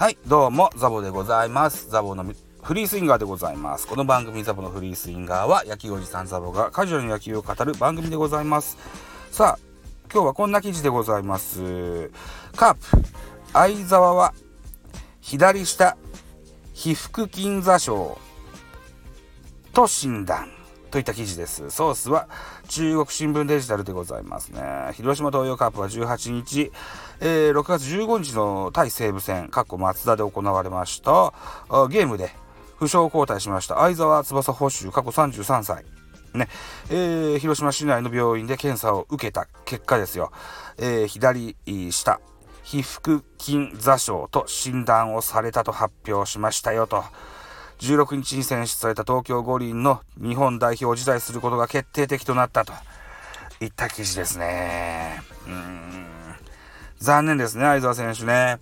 はい、どうも、ザボでございます。ザボのフリースインガーでございます。この番組ザボのフリースインガーは、野球おじさんザボがカジュアルに野球を語る番組でございます。さあ、今日はこんな記事でございます。カープ、相沢は、左下、皮腹筋座症と診断。といった記事です。ソースは中国新聞デジタルでございますね。広島東洋カープは18日、えー6月15日の対西武戦、かっこ松田で行われました、ゲームで負傷交代しました相沢翼捕手、過去33歳。ね、えー広島市内の病院で検査を受けた結果ですよ。えー左下、皮腹筋座症と診断をされたと発表しましたよと。16日に選出された東京五輪の日本代表を辞退することが決定的となったといった記事ですね。うん残念ですね、相澤選手ね。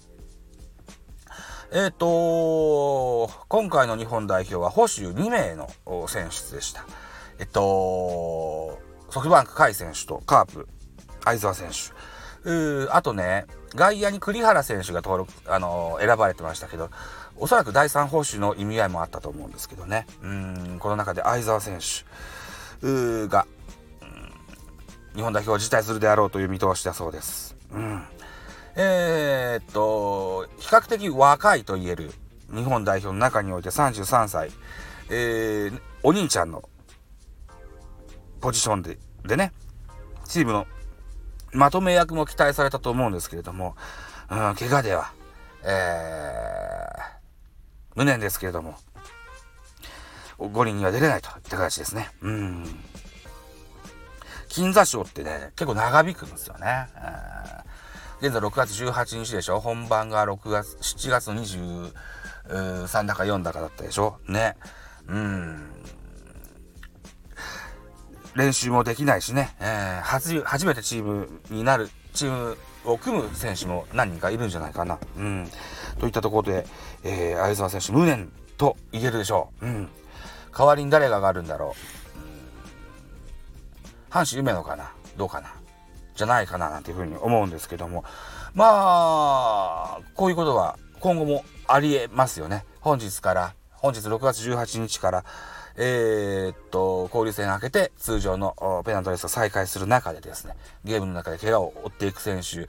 えっ、と、今回の日本代表は保守2名の選出でした。えっと、ソフトバンク甲斐選手とカープ相澤選手。うーあとね、外野に栗原選手が登録、あの選ばれてましたけど、おそらく第三報酬の意味合いもあったと思うんですけどね。うん、この中で相澤選手うーが、日本代表を辞退するであろうという見通しだそうです。うん。えー、っと、比較的若いと言える日本代表の中において33歳、えー、お兄ちゃんのポジションで、でね、チームのまとめ役も期待されたと思うんですけれども、うん、怪我では、えー、無念ですけれども、五輪には出れないといった形ですね。うん。金座賞ってね、結構長引くんですよね。えー現在6月18日でしょ本番が6月、7月23だか4だかだったでしょね。うん。練習もできないしね、えー初初めてチームになる、チームを組む選手も何人かいるんじゃないかな。うん。といったところで、えー相澤選手無念と言えるでしょう。うん。代わりに誰が上がるんだろう。うん、阪神夢野かな？どうかな？じゃないかななんていうふうに思うんですけども。まあ、こういうことは今後もありえますよね。本日から、本日6月18日から、えーっと、交流戦明けて通常のペナントレースを再開する中でですね、ゲームの中で怪我を負っていく選手、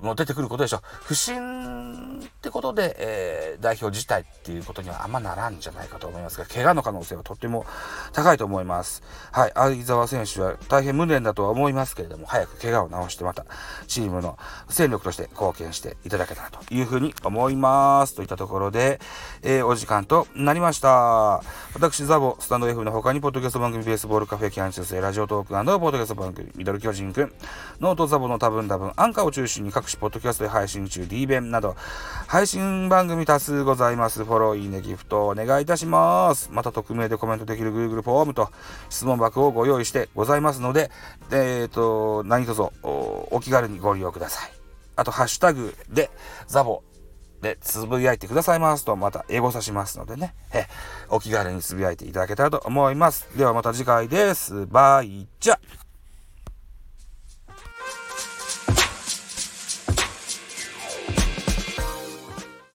もう出てくることでしょう。不審ってことで、えー代表自体っていうことにはあんまならんじゃないかと思いますが、怪我の可能性はとっても高いと思います。はい、相澤選手は大変無念だとは思いますけれども、早く怪我を治してまたチームの戦力として貢献していただけたらというふうに思います。といったところで、えーお時間となりました。私、ザボ、スタンド F の他に、ポッドキャスト番組、ベースボールカフェ、キャンチュース、ラジオトークポッドキャスト番組、ミドル巨人くん、ノートザボの多分多分、アンカーを中心に各種ポッドキャストで配信中、D 弁など、配信番組多数ございます。フォロー、いいね、ギフトお願いいたします。また、匿名でコメントできる Google フォームと質問箱をご用意してございますので、えっ、と、何卒おお気軽にご利用ください。あと、ハッシュタグで、ザボでつぶやいてくださいますと、また英語さしますのでね、え、お気軽につぶやいていただけたらと思います。ではまた次回です。バイチャ